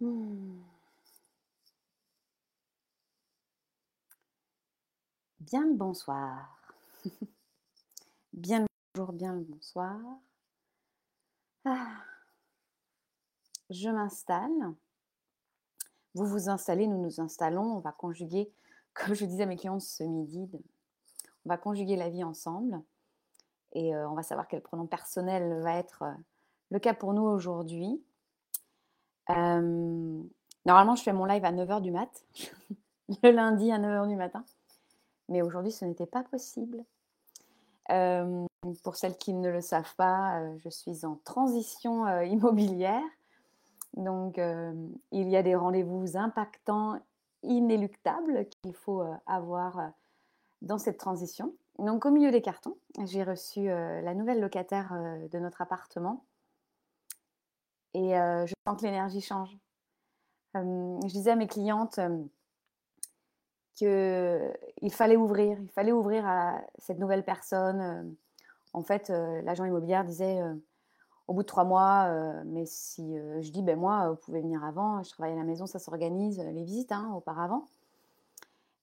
Mmh. Bien le bonsoir. Bien le bonjour, bien le bonsoir. Ah. Je m'installe. Vous vous installez, nous nous installons. On va conjuguer, comme je disais à mes clients ce midi, on va conjuguer la vie ensemble. Et euh, on va savoir quel pronom personnel va être euh, le cas pour nous aujourd'hui. Euh, normalement, je fais mon live à 9h du mat, le lundi à 9h du matin. Mais aujourd'hui, ce n'était pas possible. pour celles qui ne le savent pas, je suis en transition immobilière. Donc, il y a des rendez-vous impactants, inéluctables qu'il faut avoir dans cette transition. Donc, au milieu des cartons, j'ai reçu la nouvelle locataire de notre appartement et je sens que l'énergie change. je disais à mes clientes qu'il fallait ouvrir, il fallait ouvrir à cette nouvelle personne. En fait, l'agent immobilier disait au bout de trois mois, mais si je dis, ben moi, vous pouvez venir avant, je travaille à la maison, ça s'organise, les visites hein, auparavant.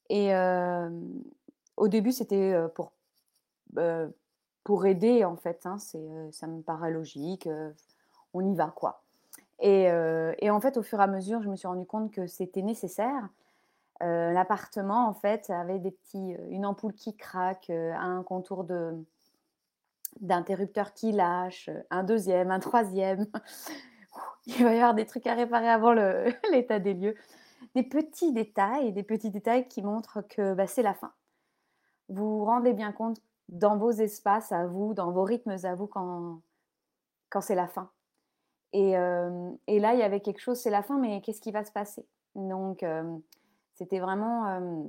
Et au début, c'était pour, pour aider, en fait. Hein, ça me paraît logique, on y va, quoi. Euh, et, en fait, au fur et à mesure, je me suis rendu compte que c'était nécessaire. Euh, l'appartement, en fait, avait des petits, euh, une ampoule qui craque, un contour de d'interrupteur qui lâche, un deuxième, un troisième. Il va y avoir des trucs à réparer avant l'état des lieux. Des petits détails, des petits détails qui montrent que bah, c'est la fin. Vous vous rendez bien compte dans vos espaces à vous, dans vos rythmes à vous, quand, quand c'est la fin. Et, là, il y avait quelque chose, c'est la fin, mais qu'est-ce qui va se passer? Donc, c'était vraiment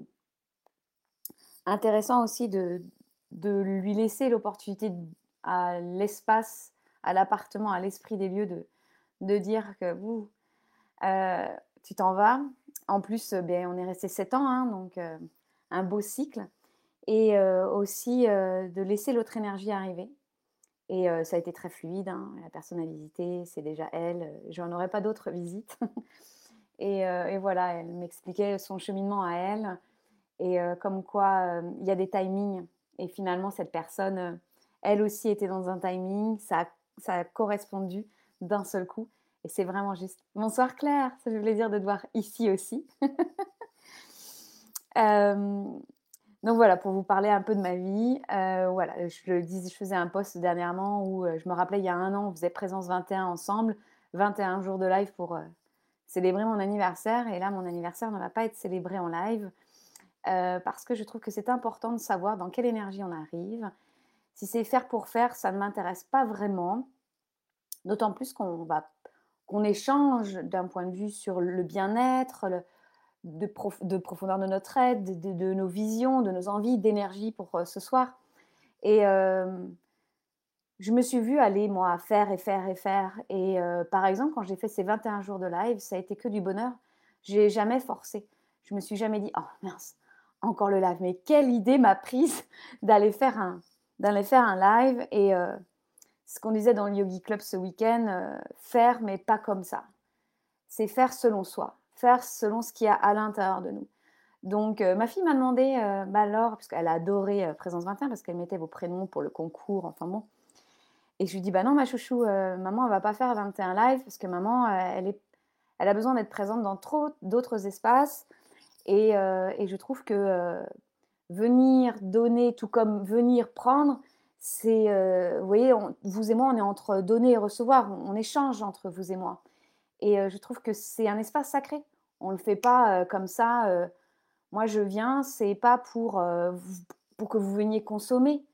intéressant aussi de, lui laisser l'opportunité à l'espace, à l'appartement, à l'esprit des lieux de, de dire que vous, tu t'en vas. En plus, ben, on est resté sept ans, hein, donc un beau cycle. Et aussi de laisser l'autre énergie arriver. Et ça a été très fluide. Hein. La personne a visité, c'est déjà elle. Je n'en aurais pas d'autres visites. et, voilà, elle m'expliquait son cheminement à elle. Et comme quoi, il y a des timings. Et finalement, cette personne, elle aussi était dans un timing. Ça, ça a correspondu d'un seul coup. Et c'est vraiment juste. Bonsoir Claire, ça fait plaisir de te voir ici aussi. Donc voilà, pour vous parler un peu de ma vie, euh, voilà, je faisais un post dernièrement où euh, je me rappelais il y a un an, on faisait Présence 21 ensemble, 21 jours de live pour euh, célébrer mon anniversaire. Et là, mon anniversaire ne va pas être célébré en live parce que je trouve que c'est important de savoir dans quelle énergie on arrive. Si c'est faire pour faire, ça ne m'intéresse pas vraiment. D'autant plus qu'on va qu'on échange d'un point de vue sur le bien-être, le, de, profondeur de notre aide, de, nos visions, de nos envies, d'énergie pour euh, ce soir. Et euh, je me suis vue aller, moi, faire et faire et faire. Et euh, par exemple, quand j'ai fait ces 21 jours de live, ça a été que du bonheur. J'ai jamais forcé. Je me suis jamais dit, oh mince, encore le live. Mais quelle idée m'a prise d'aller faire un, d'aller faire un live. Et ce qu'on disait dans le Yogi Club ce week-end, faire, mais pas comme ça. C'est faire selon soi faire selon ce qu'il y a à l'intérieur de nous. Donc, euh, ma fille m'a demandé, euh, bah alors, parce qu'elle a adoré euh, Présence 21, parce qu'elle mettait vos prénoms pour le concours, enfin bon. Et je lui dis, bah non, ma chouchou, maman, elle va pas faire 21 live, parce que maman, elle, est, elle a besoin d'être présente dans trop d'autres espaces. Et, et, je trouve que venir donner, tout comme venir prendre, c'est, vous voyez, vous et moi, on est entre donner et recevoir, on échange entre vous et moi. Et je trouve que c'est un espace sacré. On ne le fait pas comme ça. moi, je viens, c'est pas pour, pour que vous veniez consommer.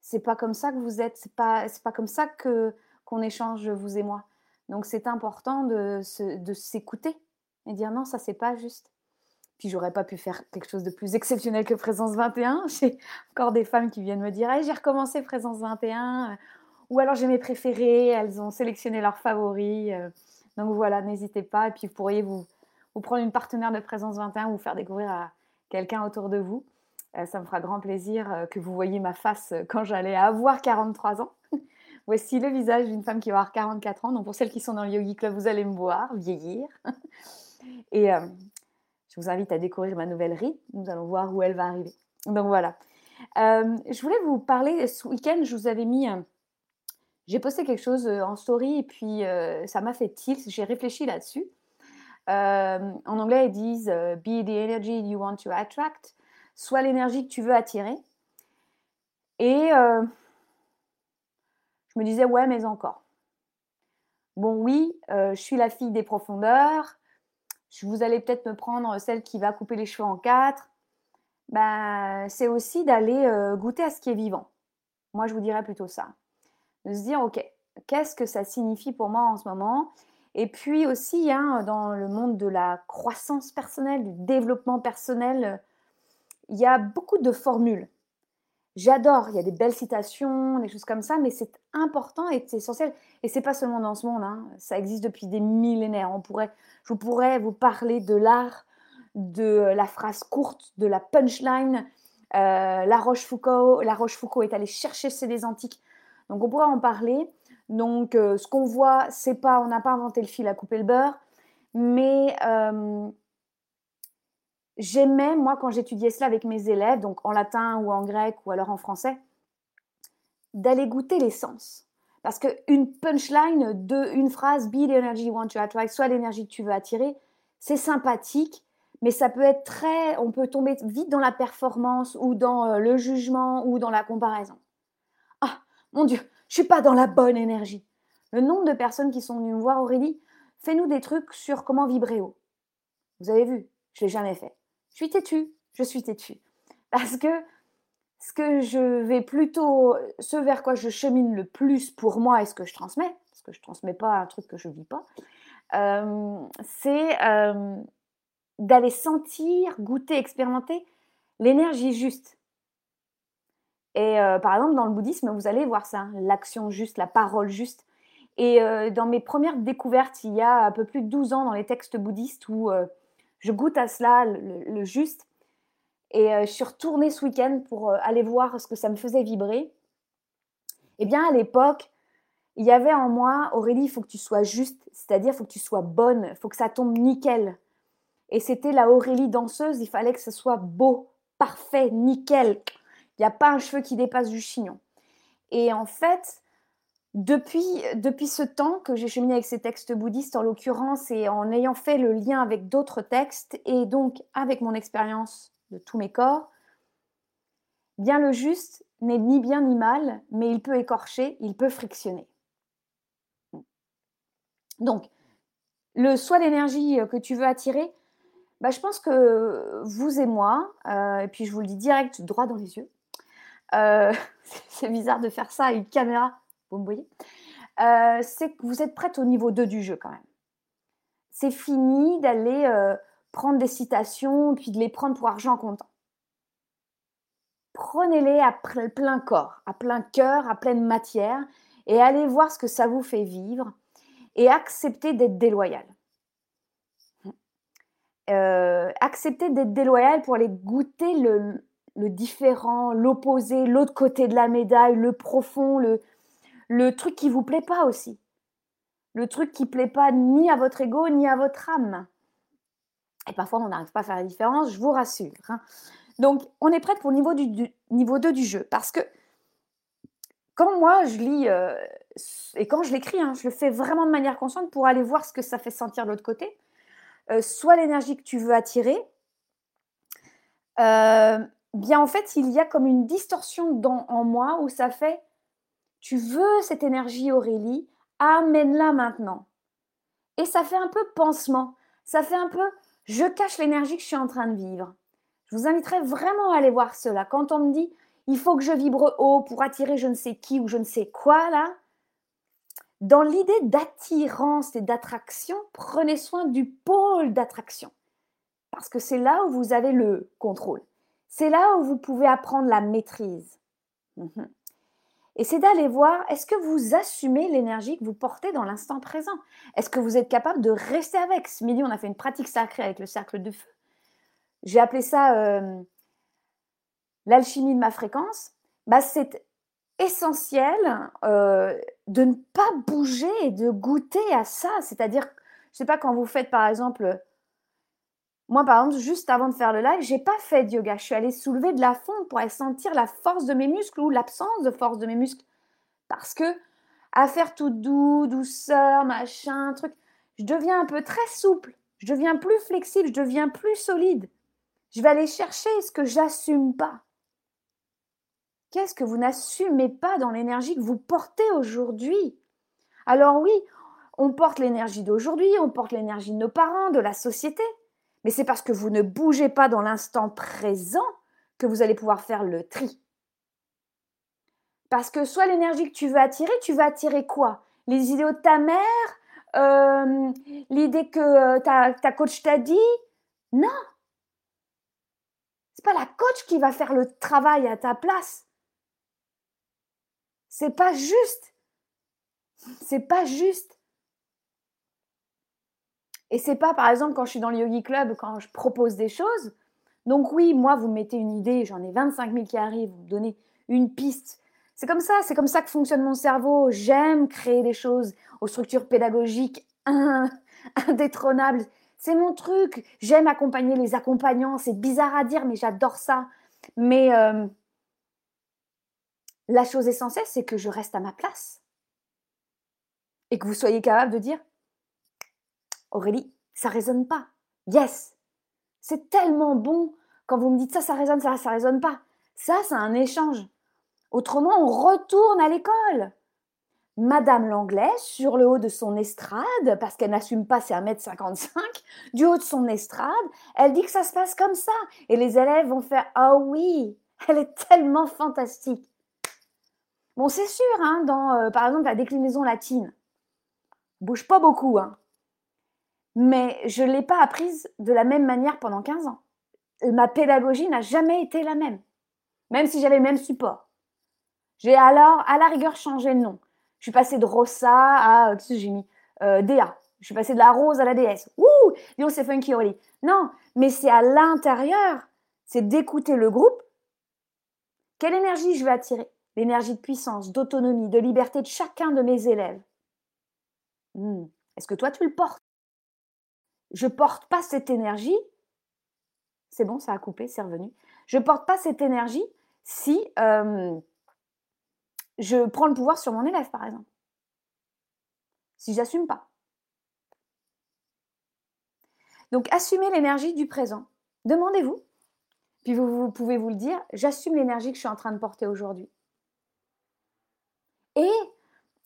C'est pas comme ça que vous êtes. C'est pas, pas comme ça que qu'on échange vous et moi. Donc, c'est important de, de s'écouter et dire non, ça c'est pas juste. Puis j'aurais pas pu faire quelque chose de plus exceptionnel que Présence 21. J'ai encore des femmes qui viennent me dire j'ai recommencé Présence 21. Ou alors j'ai mes préférées, elles ont sélectionné leurs favoris. Donc voilà, n'hésitez pas. Et puis vous pourriez vous, vous prendre une partenaire de Présence 21 ou vous faire découvrir à quelqu'un autour de vous. Euh, ça me fera grand plaisir euh, que vous voyiez ma face euh, quand j'allais avoir 43 ans. Voici le visage d'une femme qui va avoir 44 ans. Donc, pour celles qui sont dans le Yogi Club, vous allez me voir vieillir. Et je vous invite à découvrir ma nouvelle rite. Nous allons voir où elle va arriver. Donc, voilà. Je voulais vous parler, ce week-end, je vous avais mis... j'ai posté quelque chose euh, en story et puis ça m'a fait tilt. J'ai réfléchi là-dessus. en anglais, ils disent Be the energy you want to attract. Soit l'énergie que tu veux attirer. Et je me disais, ouais, mais encore. Bon, oui, euh, je suis la fille des profondeurs. Vous allez peut-être me prendre celle qui va couper les cheveux en quatre. Ben, c'est aussi d'aller euh, goûter à ce qui est vivant. Moi, je vous dirais plutôt ça. De se dire, OK, qu'est-ce que ça signifie pour moi en ce moment? Et puis aussi, hein, dans le monde de la croissance personnelle, du développement personnel, il y a beaucoup de formules. J'adore, il y a des belles citations, des choses comme ça, mais c'est important et c'est essentiel. Et c'est pas seulement dans ce monde, hein, ça existe depuis des millénaires. On pourrait, je pourrais vous parler de l'art, de la phrase courte, de la punchline. Euh, la Rochefoucauld, la Rochefoucauld est allée chercher chez antiques. Donc on pourrait en parler. Donc euh, ce qu'on voit, c'est pas, on n'a pas inventé le fil à couper le beurre, mais euh, j'aimais, moi, quand j'étudiais cela avec mes élèves, donc en latin ou en grec ou alors en français, d'aller goûter l'essence. Parce qu'une punchline de une phrase, be the energy you want to attract, soit l'énergie que tu veux attirer, c'est sympathique, mais ça peut être très. On peut tomber vite dans la performance ou dans euh, le jugement ou dans la comparaison. Mon Dieu, je suis pas dans la bonne énergie. Le nombre de personnes qui sont venues me voir, Aurélie, fais-nous des trucs sur comment vibrer haut. Vous avez vu, je l'ai jamais fait. Je suis têtue, je suis têtue. Parce que ce que je vais plutôt, ce vers quoi je chemine le plus pour moi et ce que je transmets, parce que je ne transmets pas un truc que je ne vis pas, euh, c'est euh, d'aller sentir, goûter, expérimenter l'énergie juste. Et euh, par exemple, dans le bouddhisme, vous allez voir ça, l'action juste, la parole juste. Et dans mes premières découvertes, il y a un peu plus de 12 ans dans les textes bouddhistes où je goûte à cela, le, juste. Et euh, je suis retournée ce week-end pour euh, aller voir ce que ça me faisait vibrer. Eh bien, à l'époque, il y avait en moi, Aurélie, il faut que tu sois juste, c'est-à-dire il faut que tu sois bonne, il faut que ça tombe nickel. Et c'était la Aurélie danseuse, il fallait que ce soit beau, parfait, nickel. Il n'y a pas un cheveu qui dépasse du chignon. Et en fait, depuis, ce temps que j'ai cheminé avec ces textes bouddhistes, en l'occurrence, et en ayant fait le lien avec d'autres textes, et donc avec mon expérience de tous mes corps, bien le juste n'est ni bien ni mal, mais il peut écorcher, il peut frictionner. Donc, le soit l'énergie que tu veux attirer, bah, je pense que vous et moi, euh, et puis je vous le dis direct, droit dans les yeux, euh, c'est bizarre de faire ça à une caméra vous me voyez? Euh, C'est que vous êtes prête au niveau 2 du jeu quand même. C'est fini d'aller euh, prendre des citations puis de les prendre pour argent comptant. Prenez-les à plein corps, à plein cœur, à pleine matière et allez voir ce que ça vous fait vivre et acceptez d'être déloyal. Euh, acceptez d'être déloyal pour aller goûter le, le différent, l'opposé, l'autre côté de la médaille, le profond, le, truc qui vous plaît pas aussi. Le truc qui plaît pas ni à votre ego ni à votre âme. Et parfois, on n'arrive pas à faire la différence, je vous rassure. Hein. Donc, on est prête pour le niveau, du, niveau 2 du jeu. Parce que quand moi, je lis, euh, et quand je l'écris, hein, je le fais vraiment de manière consciente pour aller voir ce que ça fait sentir de l'autre côté. Euh, soit l'énergie que tu veux attirer, euh, bien en fait, il y a comme une distorsion dans, en moi où ça fait tu veux cette énergie, Aurélie, amène-la maintenant. Et ça fait un peu pansement. Ça fait un peu je cache l'énergie que je suis en train de vivre. Je vous inviterai vraiment à aller voir cela. Quand on me dit il faut que je vibre haut pour attirer je ne sais qui ou je ne sais quoi là, dans l'idée d'attirance et d'attraction, prenez soin du pôle d'attraction. Parce que c'est là où vous avez le contrôle. C'est là où vous pouvez apprendre la maîtrise. Mhm. Et c'est d'aller voir, est-ce que vous assumez l'énergie que vous portez dans l'instant présent? Est-ce que vous êtes capable de rester avec? Ce midi, on a fait une pratique sacrée avec le cercle de feu. J'ai appelé ça euh, l'alchimie de ma fréquence. Bah, c'est essentiel euh, de ne pas bouger et de goûter à ça. C'est-à-dire, je sais pas, quand vous faites par exemple, moi par exemple, juste avant de faire le live, j'ai pas fait de yoga. Je suis allée soulever de la fonte pour aller sentir la force de mes muscles ou l'absence de force de mes muscles. Parce que à faire tout doux, douceur, machin, truc, je deviens un peu très souple. Je deviens plus flexible, je deviens plus solide. Je vais aller chercher ce que j'assume pas. Qu'est-ce que vous n'assumez pas dans l'énergie que vous portez aujourd'hui? Alors oui, on porte l'énergie d'aujourd'hui, on porte l'énergie de nos parents, de la société, mais c'est parce que vous ne bougez pas dans l'instant présent que vous allez pouvoir faire le tri. Parce que soit l'énergie que tu veux attirer, tu vas attirer quoi? Les idéaux de ta mère euh, L'idée que euh, ta, ta coach t'a dit? Non C'est pas la coach qui va faire le travail à ta place. C'est pas juste. C'est pas juste. Et c'est pas, par exemple, quand je suis dans le Yogi Club, quand je propose des choses. Donc oui, moi, vous mettez une idée, j'en ai 25 000 qui arrivent, vous me donnez une piste. C'est comme ça, c'est comme ça que fonctionne mon cerveau. J'aime créer des choses aux structures pédagogiques indétrônables. C'est mon truc. J'aime accompagner les accompagnants. C'est bizarre à dire, mais j'adore ça. Mais euh, la chose essentielle, c'est que je reste à ma place. Et que vous soyez capable de dire Aurélie, ça résonne pas. Yes C'est tellement bon quand vous me dites ça, ça résonne, ça, ça résonne pas. Ça, c'est un échange. Autrement, on retourne à l'école. Madame Langlais, sur le haut de son estrade, parce qu'elle n'assume pas ses 1m55, du haut de son estrade, elle dit que ça se passe comme ça. Et les élèves vont faire Ah oui, elle est tellement fantastique. Bon, c'est sûr, hein, dans, euh, par exemple, la déclinaison latine, bouge pas beaucoup, hein. Mais je ne l'ai pas apprise de la même manière pendant 15 ans. Ma pédagogie n'a jamais été la même, même si j'avais le même support. J'ai alors, à la rigueur, changé de nom. Je suis passée de Rossa à, qu'est-ce que j'ai mis euh, Déa. Je suis passée de la rose à la déesse. Ouh Dis c'est funky, Aurélie. Non, mais c'est à l'intérieur. C'est d'écouter le groupe. Quelle énergie je vais attirer? L'énergie de puissance, d'autonomie, de liberté de chacun de mes élèves. Hmm. Est-ce que toi, tu le portes? Je porte pas cette énergie. C'est bon, ça a coupé, c'est revenu. Je ne porte pas cette énergie si euh, je prends le pouvoir sur mon élève, par exemple. Si j'assume pas. Donc, assumez l'énergie du présent. Demandez-vous. Puis vous, pouvez vous le dire, j'assume l'énergie que je suis en train de porter aujourd'hui.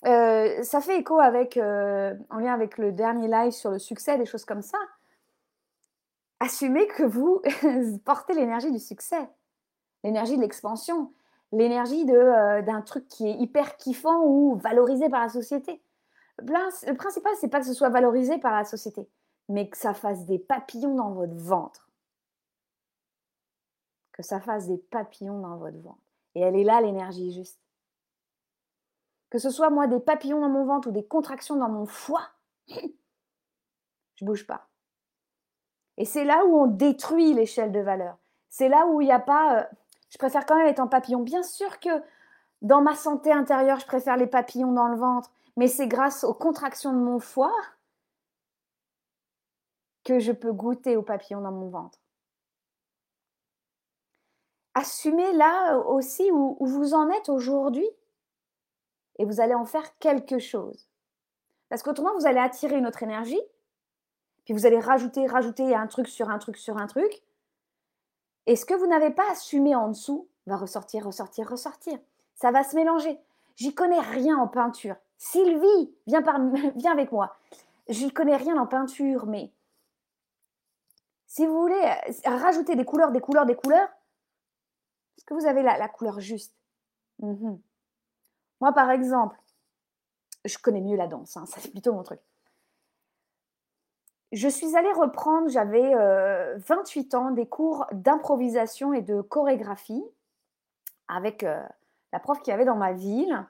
Euh, ça fait écho avec, euh, en lien avec le dernier live sur le succès, des choses comme ça. Assumez que vous portez l'énergie du succès, l'énergie de l'expansion, l'énergie euh, d'un truc qui est hyper kiffant ou valorisé par la société. Le principal, c'est pas que ce soit valorisé par la société, mais que ça fasse des papillons dans votre ventre. Que ça fasse des papillons dans votre ventre. Et elle est là, l'énergie juste que ce soit moi des papillons dans mon ventre ou des contractions dans mon foie, je bouge pas. Et c'est là où on détruit l'échelle de valeur. C'est là où il n'y a pas. Euh, je préfère quand même être en papillon. Bien sûr que dans ma santé intérieure, je préfère les papillons dans le ventre, mais c'est grâce aux contractions de mon foie que je peux goûter aux papillons dans mon ventre. Assumez là aussi où vous en êtes aujourd'hui et vous allez en faire quelque chose. Parce qu'autrement, vous allez attirer une autre énergie, puis vous allez rajouter, rajouter un truc sur un truc sur un truc. Et ce que vous n'avez pas assumé en dessous va ressortir, ressortir, ressortir. Ça va se mélanger. J'y connais rien en peinture. Sylvie, viens, viens avec moi. J'y connais rien en peinture, mais si vous voulez euh, rajouter des couleurs, des couleurs, des couleurs, est-ce que vous avez la, couleur juste? Mhm. Moi, par exemple, je connais mieux la danse, hein, c'est plutôt mon truc. Je suis allée reprendre, j'avais 28 euh, ans, des cours d'improvisation et de chorégraphie avec euh, la prof qui avait dans ma ville.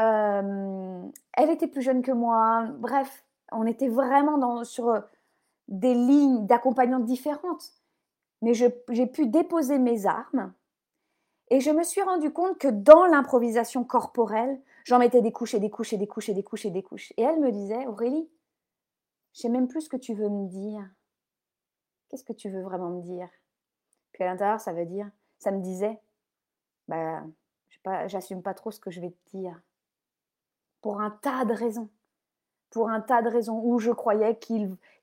Euh, elle était plus jeune que moi. Bref, on était vraiment sur des lignes d'accompagnante différentes. Mais j'ai pu déposer mes armes Et je me suis rendu compte que dans l'improvisation corporelle, j'en mettais des couches et des couches et des couches et des couches et des couches. Et elle me disait, Aurélie, je sais même plus ce que tu veux me dire. Qu'est-ce que tu veux vraiment me dire? Puis à l'intérieur, ça veut dire, ça me disait, bah, j'assume pas trop ce que je vais te dire. Pour un tas de raisons. Pour un tas de raisons où je croyais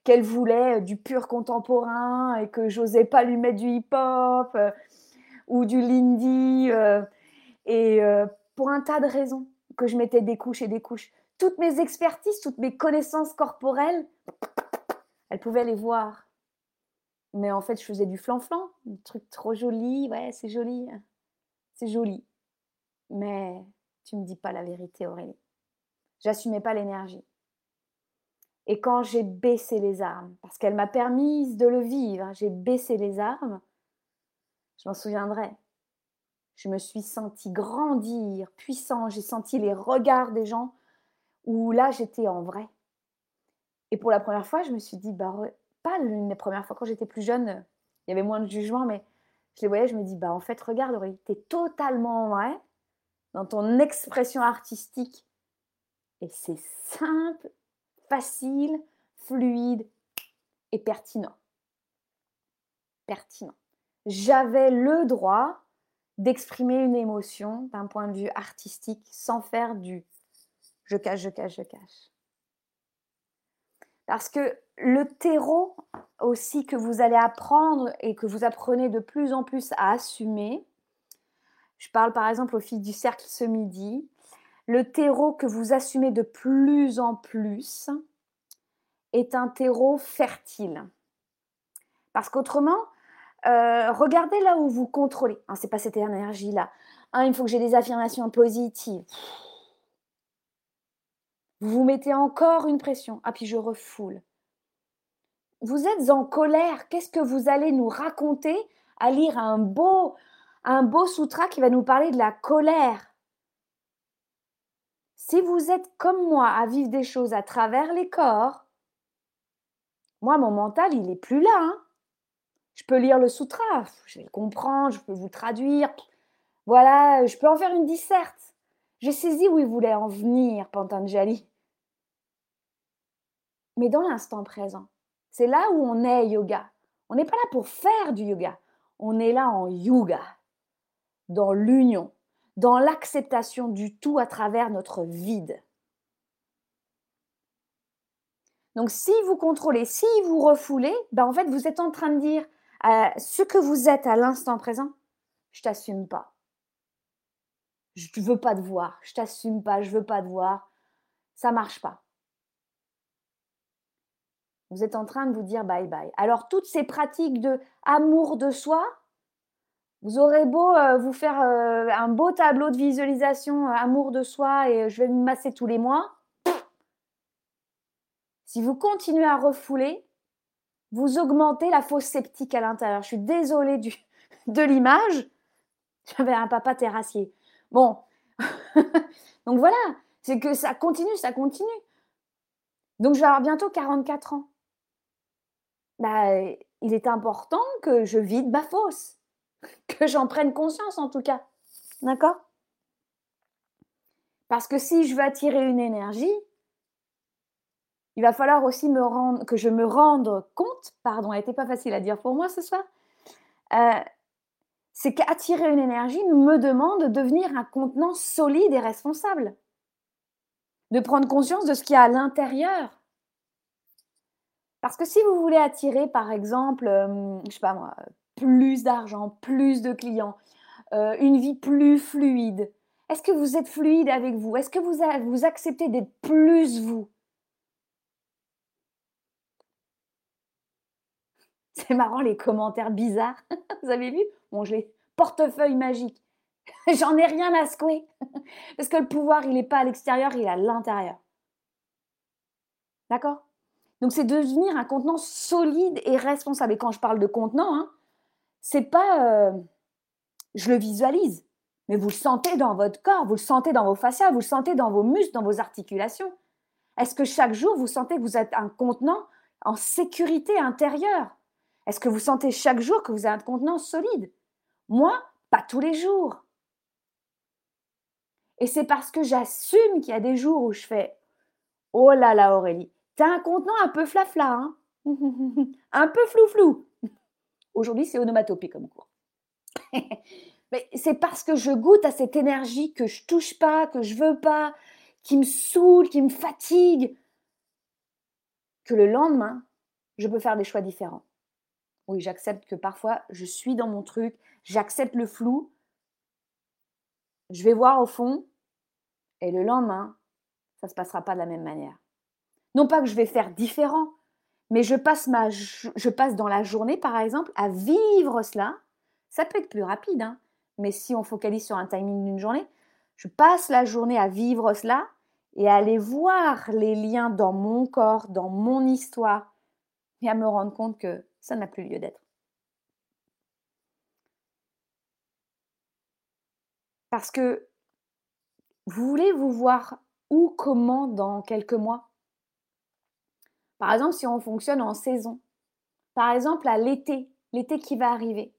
qu'elle voulait du pur contemporain et que j'osais pas lui mettre du hip-hop ou du lindy. Euh, et euh, pour un tas de raisons que je mettais des couches et des couches. Toutes mes expertises, toutes mes connaissances corporelles, elle pouvait les voir. Mais en fait, je faisais du flan-flan, un truc trop joli. Ouais, c'est joli. C'est joli. Mais tu me dis pas la vérité, Aurélie. J'assumais pas l'énergie. Et quand j'ai baissé les armes, parce qu'elle m'a permis de le vivre, j'ai baissé les armes, je m'en souviendrai. Je me suis sentie grandir, puissant, j'ai senti les regards des gens où là j'étais en vrai. Et pour la première fois, je me suis dit, bah, pas l'une des premières fois, quand j'étais plus jeune, il y avait moins de jugement, mais je les voyais, je me dis, bah en fait, regarde, Aurélie, tu es totalement vrai dans ton expression artistique. Et c'est simple, facile, fluide et pertinent. Pertinent. J'avais le droit d'exprimer une émotion d'un point de vue artistique sans faire du je cache, je cache, je cache. Parce que le terreau aussi que vous allez apprendre et que vous apprenez de plus en plus à assumer, je parle par exemple aux filles du cercle ce midi, le terreau que vous assumez de plus en plus est un terreau fertile. Parce qu'autrement, euh, regardez là où vous contrôlez. Hein, c'est pas cette énergie-là. Hein, il faut que j'ai des affirmations positives. Vous vous mettez encore une pression. Ah, puis je refoule. Vous êtes en colère. Qu'est-ce que vous allez nous raconter à lire un beau, un sutra qui va nous parler de la colère? Si vous êtes comme moi à vivre des choses à travers les corps, moi, mon mental, il n'est plus là. Hein. Je peux lire le sutra, je vais le comprendre, je peux vous traduire. Voilà, je peux en faire une disserte. J'ai saisi où il voulait en venir, Pantanjali mais dans l'instant présent. C'est là où on est yoga. On n'est pas là pour faire du yoga. On est là en yoga, dans l'union, dans l'acceptation du tout à travers notre vide. Donc si vous contrôlez, si vous refoulez, ben en fait vous êtes en train de dire euh, ce que vous êtes à l'instant présent, je t'assume pas. Je veux pas te voir, je t'assume pas, je veux pas te voir. Ça marche pas. Vous êtes en train de vous dire bye bye. Alors toutes ces pratiques de amour de soi, vous aurez beau euh, vous faire euh, un beau tableau de visualisation amour de soi et je vais me masser tous les mois. Si vous continuez à refouler, vous augmentez la fausse sceptique à l'intérieur. Je suis désolée du, de l'image. J'avais un papa terrassier. Bon, donc voilà, c'est que ça continue, ça continue. Donc je vais avoir bientôt 44 ans. Bah, il est important que je vide ma fosse, que j'en prenne conscience en tout cas. D'accord? Parce que si je veux attirer une énergie, il va falloir aussi que je me rende compte, pardon, elle n'était pas facile à dire pour moi ce soir, euh, c'est qu'attirer une énergie me demande de devenir un contenant solide et responsable, de prendre conscience de ce qu'il y a à l'intérieur. Parce que si vous voulez attirer, par exemple, je je sais pas moi, plus d'argent, plus de clients, une vie plus fluide, est-ce que vous êtes fluide avec vous? Est-ce que vous acceptez d'être plus vous? C'est marrant les commentaires bizarres. vous avez vu? Bon, je. Portefeuille magique. J'en ai rien à secouer. Parce que le pouvoir, il n'est pas à l'extérieur, il est à l'intérieur. D'accord? Donc, c'est devenir un contenant solide et responsable. Et quand je parle de contenant, hein, c'est pas. Euh, je le visualise, mais vous le sentez dans votre corps, vous le sentez dans vos fascias, vous le sentez dans vos muscles, dans vos articulations. Est-ce que chaque jour, vous sentez que vous êtes un contenant en sécurité intérieure? Est-ce que vous sentez chaque jour que vous êtes un contenant solide? Moi, pas tous les jours. Et c'est parce que j'assume qu'il y a des jours où je fais Oh là là, Aurélie, t'as un contenant un peu flafla, hein? Un peu flou-flou. Aujourd'hui, c'est onomatopée comme cours. Mais c'est parce que je goûte à cette énergie que je touche pas, que je veux pas, qui me saoule, qui me fatigue, que le lendemain, je peux faire des choix différents. Oui, j'accepte que parfois je suis dans mon truc, j'accepte le flou, je vais voir au fond, et le lendemain, ça ne se passera pas de la même manière. Non pas que je vais faire différent, mais je passe, ma, je passe dans la journée, par exemple, à vivre cela. Ça peut être plus rapide, hein, mais si on focalise sur un timing d'une journée, je passe la journée à vivre cela et à aller voir les liens dans mon corps, dans mon histoire, et à me rendre compte que ça n'a plus lieu d'être. Parce que vous voulez vous voir où, comment dans quelques mois? Par exemple, si on fonctionne en saison. Par exemple, à l'été, l'été qui va arriver.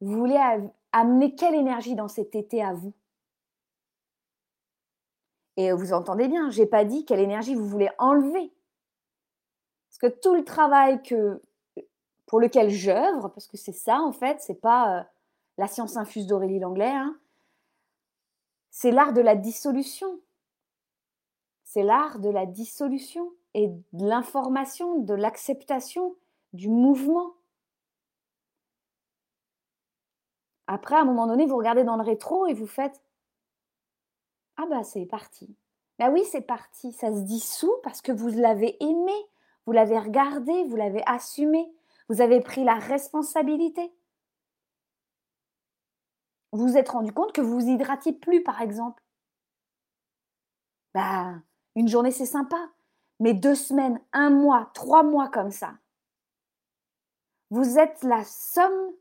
Vous voulez amener quelle énergie dans cet été à vous? Et vous entendez bien, j'ai pas dit quelle énergie vous voulez enlever. Parce que tout le travail que, pour lequel j'œuvre, parce que c'est ça en fait, c'est pas euh, la science infuse d'Aurélie Langlais, hein, c'est l'art de la dissolution. C'est l'art de la dissolution et de l'information, de l'acceptation, du mouvement. Après, à un moment donné, vous regardez dans le rétro et vous faites Ah bah c'est parti. Ben oui, c'est parti. Ça se dissout parce que vous l'avez aimé, vous l'avez regardé, vous l'avez assumé, vous avez pris la responsabilité. Vous vous êtes rendu compte que vous vous hydratiez plus, par exemple. Bah, une journée, c'est sympa, mais deux semaines, un mois, trois mois comme ça. Vous êtes la somme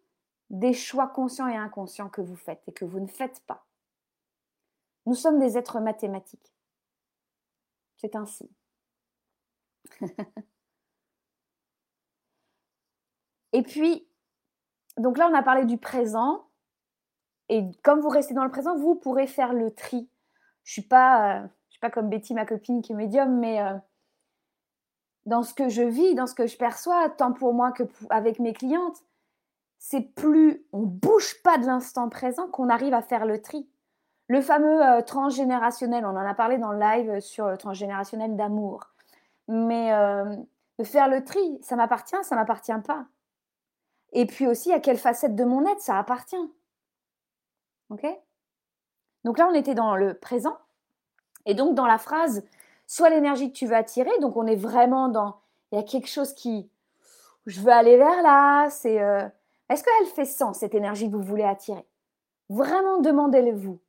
des choix conscients et inconscients que vous faites et que vous ne faites pas. Nous sommes des êtres mathématiques. C'est ainsi. Et puis, donc là, on a parlé du présent. Et comme vous restez dans le présent, vous pourrez faire le tri. Je suis euh, suis pas comme Betty, ma copine, qui est médium, mais euh, dans ce que je vis, dans ce que je perçois, tant pour moi que avec mes clientes, c'est plus on bouge pas de l'instant présent qu'on arrive à faire le tri. Le fameux euh, transgénérationnel, on en a parlé dans le live sur le transgénérationnel d'amour. Mais de faire le tri, ça m'appartient, ça m'appartient pas. Et puis aussi, à quelle facette de mon être ça appartient. OK? Donc là, on était dans le présent. Et donc, dans la phrase, soit l'énergie que tu veux attirer, donc on est vraiment dans, il y a quelque chose qui, je veux aller vers là, c'est, euh, est-ce qu'elle fait sens, cette énergie que vous voulez attirer? Vraiment, demandez-le-vous.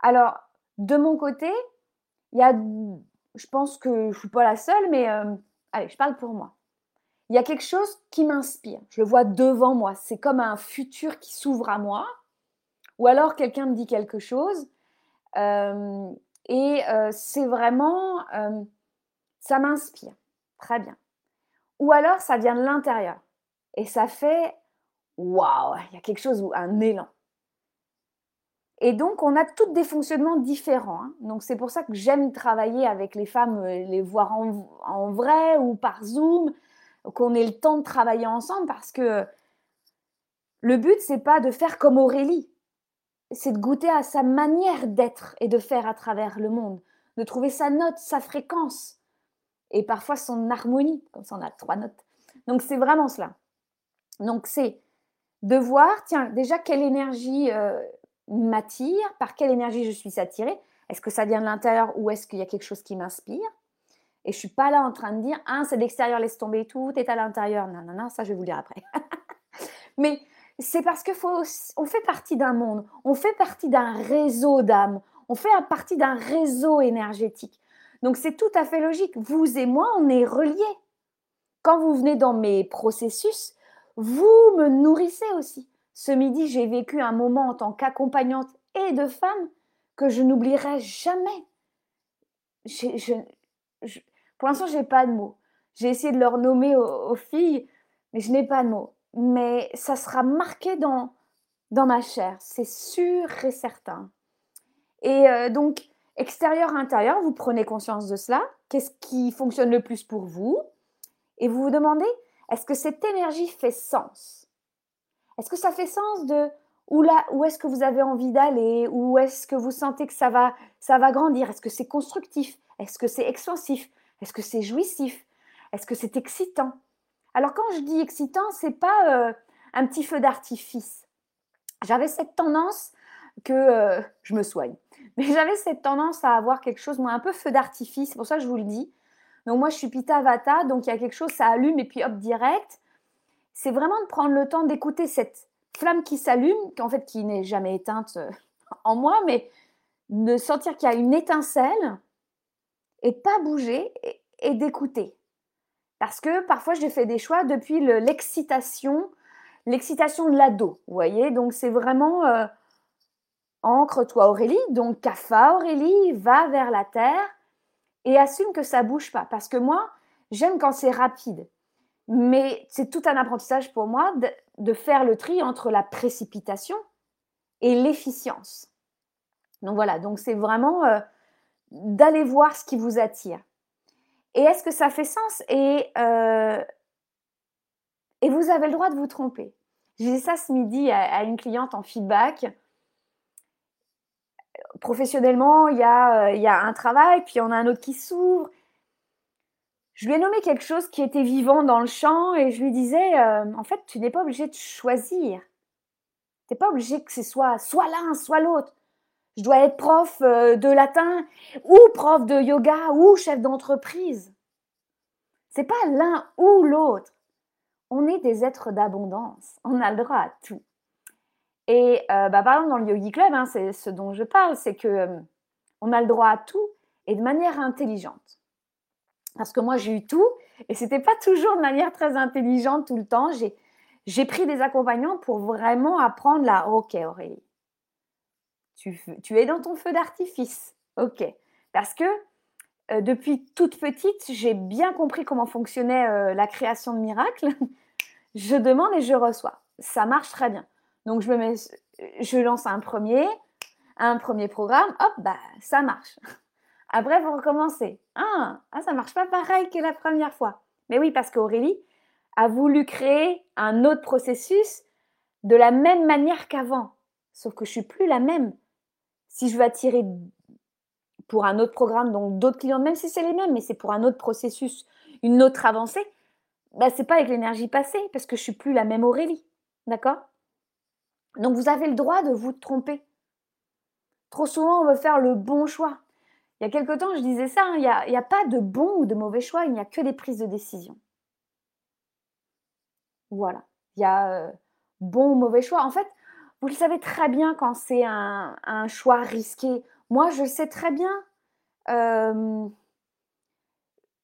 Alors, de mon côté, il y a, je pense que je ne suis pas la seule, mais euh, allez, je parle pour moi il y a quelque chose qui m'inspire. Je le vois devant moi. C'est comme un futur qui s'ouvre à moi. Ou alors quelqu'un me dit quelque chose. Euh, et euh, c'est vraiment, euh, ça m'inspire. Très bien. Ou alors ça vient de l'intérieur. Et ça fait, waouh, il y a quelque chose, un élan. Et donc, on a tous des fonctionnements différents. Hein. Donc, c'est pour ça que j'aime travailler avec les femmes, les voir en vrai ou par Zoom qu'on ait le temps de travailler ensemble parce que le but, c'est pas de faire comme Aurélie, c'est de goûter à sa manière d'être et de faire à travers le monde, de trouver sa note, sa fréquence et parfois son harmonie, comme ça on a trois notes. Donc c'est vraiment cela. Donc c'est de voir, tiens, déjà quelle énergie euh, m'attire, par quelle énergie je suis attirée, est-ce que ça vient de l'intérieur ou est-ce qu'il y a quelque chose qui m'inspire? Et je suis pas là en train de dire, ah, c'est l'extérieur, laisse tomber tout, est à l'intérieur. Non, non, non, ça, je vais vous le dire après. Mais c'est parce que faut, on fait partie d'un monde, on fait partie d'un réseau d'âmes, on fait partie d'un réseau énergétique. Donc c'est tout à fait logique. Vous et moi, on est reliés. Quand vous venez dans mes processus, vous me nourrissez aussi. Ce midi, j'ai vécu un moment en tant qu'accompagnante et de femme que je n'oublierai jamais. je, pour l'instant, je n'ai pas de mots. J'ai essayé de leur nommer aux, filles, mais je n'ai pas de mots. mais ça sera marqué dans, dans ma chair, c'est sûr et certain. Et euh, donc, extérieur, intérieur, vous prenez conscience de cela. Qu'est-ce qui fonctionne le plus pour vous? Et vous vous demandez, est-ce que cette énergie fait sens? Est-ce que ça fait sens de où, où est-ce que vous avez envie d'aller? Où est-ce que vous sentez que ça va, ça va grandir? Est-ce que c'est constructif? Est-ce que c'est expansif? Est-ce que c'est jouissif? Est-ce que c'est excitant? Alors quand je dis excitant, c'est pas euh, un petit feu d'artifice. J'avais cette tendance que euh, je me soigne. Mais j'avais cette tendance à avoir quelque chose, moi, un peu feu d'artifice. C'est pour ça que je vous le dis. Donc moi, je suis Pita Vata, donc il y a quelque chose, ça allume et puis hop, direct. C'est vraiment de prendre le temps d'écouter cette flamme qui s'allume, qu'en fait, qui n'est jamais éteinte euh, en moi, mais de sentir qu'il y a une étincelle et pas bouger et, d'écouter. Parce que parfois, j'ai fait des choix depuis l'excitation, l'excitation de l'ado, vous voyez Donc, c'est vraiment euh, ancre-toi Aurélie, donc Kafa Aurélie, va vers la terre et assume que ça bouge pas. Parce que moi, j'aime quand c'est rapide. Mais c'est tout un apprentissage pour moi de, faire le tri entre la précipitation et l'efficience. Donc voilà, donc c'est vraiment euh, d'aller voir ce qui vous attire. Et est-ce que ça fait sens? Et, euh, et vous avez le droit de vous tromper. J'ai dit ça ce midi à, une cliente en feedback. Professionnellement, il y, a, il y a un travail, puis on a un autre qui s'ouvre je lui ai nommé quelque chose qui était vivant dans le champ et je lui disais, euh, en fait, tu n'es pas obligé de choisir. Tu n'es pas obligé que ce soit soit l'un, soit l'autre. Je dois être prof euh, de latin ou prof de yoga ou chef d'entreprise. C'est pas l'un ou l'autre. On est des êtres d'abondance. On a le droit à tout. Et euh, bah, par exemple, dans le Yogi Club, hein, c'est ce dont je parle, c'est que on a le droit à tout et de manière intelligente. Parce que moi, j'ai eu tout et c'était pas toujours de manière très intelligente tout le temps. J'ai, j'ai pris des accompagnants pour vraiment apprendre la OK, Aurélie. Tu, es dans ton feu d'artifice. OK. Parce que euh, depuis toute petite, j'ai bien compris comment fonctionnait euh, la création de miracles. je demande et je reçois. Ça marche très bien. Donc, je lance un premier, un premier programme, hop, bah, ça marche. Après, vous recommencez. Ah, ah, ça marche pas pareil que la première fois. Mais oui, parce qu'Aurélie a voulu créer un autre processus de la même manière qu'avant. Sauf que je suis plus la même. Si je veux attirer pour un autre programme, donc d'autres clients, même si c'est les mêmes, mais c'est pour un autre processus, une autre avancée, bah, c'est pas avec l'énergie passée, parce que je suis plus la même Aurélie. D'accord? Donc vous avez le droit de vous tromper. Trop souvent, on veut faire le bon choix. Il y a quelque temps, je disais ça, hein, il n'y a, pas de bon ou de mauvais choix, il n'y a que des prises de décision. Voilà, il y a euh, bon ou mauvais choix. En fait, vous le savez très bien quand c'est un, choix risqué. Moi, je sais très bien, euh,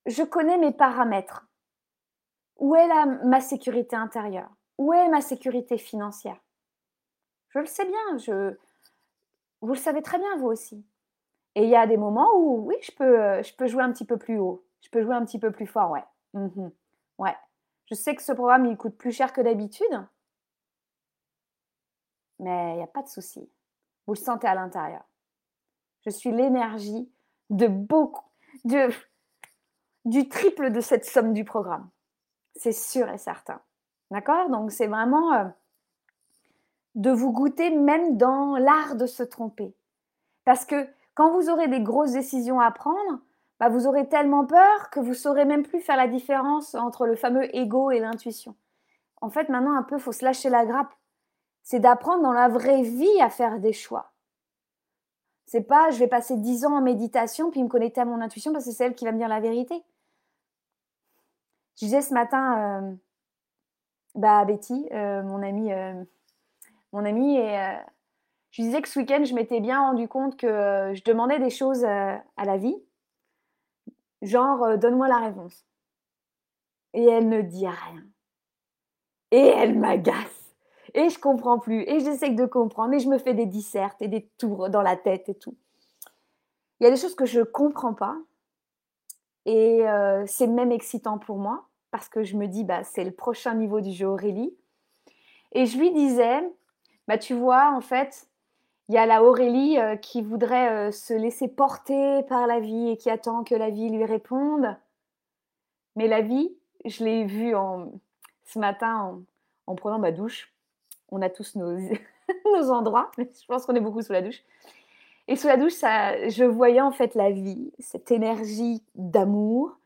je connais mes paramètres. Où est la, ma sécurité intérieure? Où est ma sécurité financière? Je le sais bien, je, vous le savez très bien, vous aussi. Et il y a des moments où, oui, je peux, euh, je peux jouer un petit peu plus haut. Je peux jouer un petit peu plus fort, ouais. Mmh ouais. Je sais que ce programme, il coûte plus cher que d'habitude. Mais il n'y a pas de souci. Vous le sentez à l'intérieur. Je suis l'énergie de beaucoup, du triple de cette somme du programme. C'est sûr et certain. D'accord? Donc c'est vraiment euh, de vous goûter même dans l'art de se tromper. Parce que quand vous aurez des grosses décisions à prendre, bah, vous aurez tellement peur que vous saurez même plus faire la différence entre le fameux ego et l'intuition. En fait, maintenant, un peu, faut se lâcher la grappe. C'est d'apprendre dans la vraie vie à faire des choix. C'est pas, je vais passer dix ans en méditation puis me connecter à mon intuition parce que c'est elle qui va me dire la vérité. Je disais ce matin, euh, bah Betty, euh, mon amie, euh, mon amie, et je disais que ce week-end, je m'étais bien rendu compte que je demandais des choses à la vie, genre donne-moi la réponse. Et elle ne dit rien. Et elle m'agace. Et je comprends plus. Et j'essaie de comprendre. Et je me fais des dissertes et des tours dans la tête et tout. Il y a des choses que je ne comprends pas. Et c'est même excitant pour moi parce que je me dis, bah, c'est le prochain niveau du jeu Aurélie. Et je lui disais, bah tu vois, en fait, il y a la Aurélie euh, qui voudrait euh, se laisser porter par la vie et qui attend que la vie lui réponde. Mais la vie, je l'ai vue ce matin en, prenant ma douche. On a tous nos, endroits, mais je pense qu'on est beaucoup sous la douche. Et sous la douche, je voyais en fait la vie, cette énergie d'amour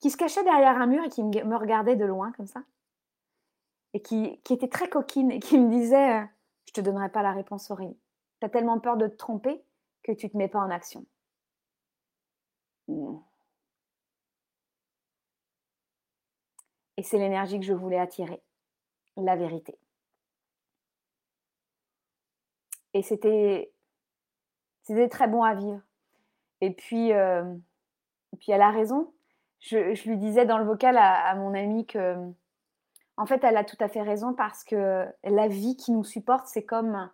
qui se cachait derrière un mur et qui me regardait de loin comme ça. Et qui, était très coquine et qui me disait euh, Je te donnerai pas la réponse, Aurélie. Tu as tellement peur de te tromper que tu te mets pas en action. Et c'est l'énergie que je voulais attirer, la vérité. Et c'était, c'était très bon à vivre. Et puis, euh, puis elle a raison. Je, lui disais dans le vocal à, mon amie que, en fait, elle a tout à fait raison parce que la vie qui nous supporte, c'est comme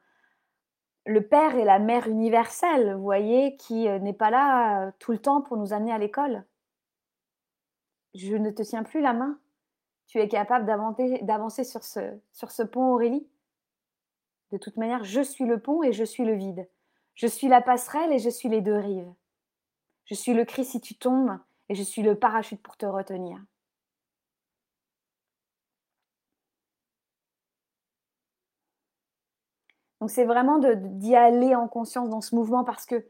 le père et la mère universelle, vous voyez, qui euh, n'est pas là euh, tout le temps pour nous amener à l'école. Je ne te tiens plus la main tu es capable d'avancer sur ce, sur ce pont, Aurélie? De toute manière, je suis le pont et je suis le vide. Je suis la passerelle et je suis les deux rives. Je suis le cri si tu tombes et je suis le parachute pour te retenir. Donc c'est vraiment d'y aller en conscience dans ce mouvement parce que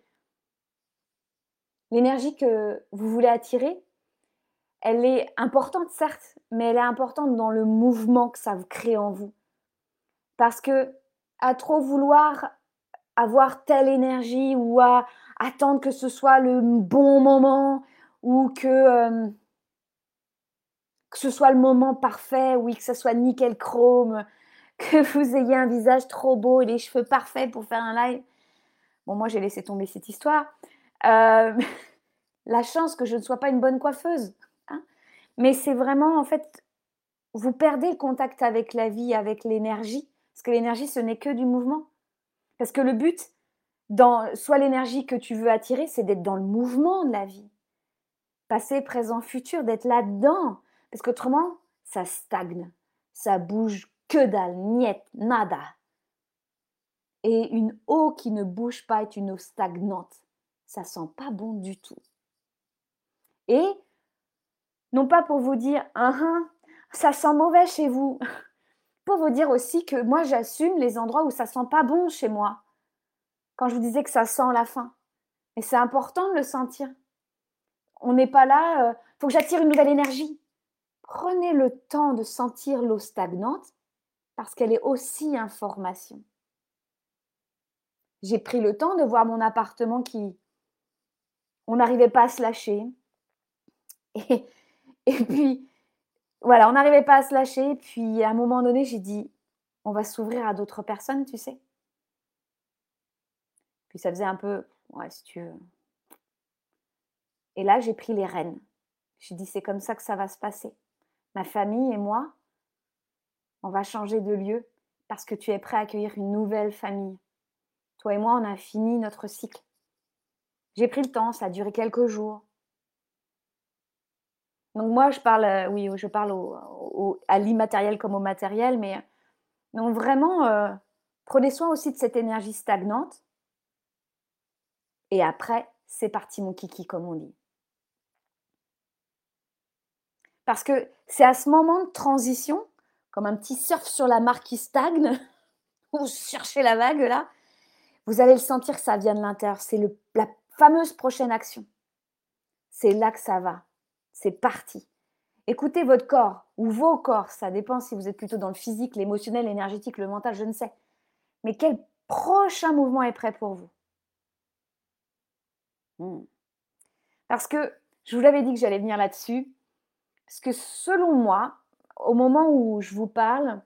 l'énergie que vous voulez attirer, elle est importante, certes, mais elle est importante dans le mouvement que ça crée en vous. Parce que à trop vouloir avoir telle énergie ou à attendre que ce soit le bon moment ou que, euh, ce soit le moment parfait, oui, que ce soit nickel chrome, que vous ayez un visage trop beau et les cheveux parfaits pour faire un live. Bon, moi j'ai laissé tomber cette histoire. Euh, la chance que je ne sois pas une bonne coiffeuse. Mais c'est vraiment, en fait, vous perdez le contact avec la vie, avec l'énergie, parce que l'énergie, ce n'est que du mouvement. Parce que le but, soit l'énergie que tu veux attirer, c'est d'être dans le mouvement de la vie. Passé, présent, futur, d'être là-dedans. Parce qu'autrement, ça stagne, ça bouge que dalle, niet, nada. Et une eau qui ne bouge pas est une eau stagnante. Ça sent pas bon du tout. Et non pas pour vous dire, ah, ah, ça sent mauvais chez vous, pour vous dire aussi que moi j'assume les endroits où ça sent pas bon chez moi. Quand je vous disais que ça sent la faim. Et c'est important de le sentir. On n'est pas là, il euh, faut que j'attire une nouvelle énergie. Prenez le temps de sentir l'eau stagnante parce qu'elle est aussi information. J'ai pris le temps de voir mon appartement qui, on n'arrivait pas à se lâcher. Et puis, voilà, on n'arrivait pas à se lâcher. Puis, à un moment donné, j'ai dit, on va s'ouvrir à d'autres personnes, tu sais. Puis, ça faisait un peu, ouais, si tu veux. Et là, j'ai pris les rênes. J'ai dit, c'est comme ça que ça va se passer. Ma famille et moi, on va changer de lieu parce que tu es prêt à accueillir une nouvelle famille. Toi et moi, on a fini notre cycle. J'ai pris le temps, ça a duré quelques jours. Donc moi, je parle, euh, oui, je parle à l'immatériel comme au matériel, mais donc vraiment, euh, prenez soin aussi de cette énergie stagnante. Et après, c'est parti mon kiki, comme on dit. Parce que c'est à ce moment de transition, comme un petit surf sur la mare qui stagne, ou cherchez la vague là, vous allez le sentir ça vient de l'intérieur. C'est la fameuse prochaine action. C'est là que ça va. C'est parti. Écoutez votre corps ou vos corps, ça dépend si vous êtes plutôt dans le physique, l'émotionnel, l'énergétique, le mental, je ne sais. Mais quel prochain mouvement est prêt pour vous? Hmm. Parce que je vous l'avais dit que j'allais venir là-dessus. Parce que selon moi, au moment où je vous parle,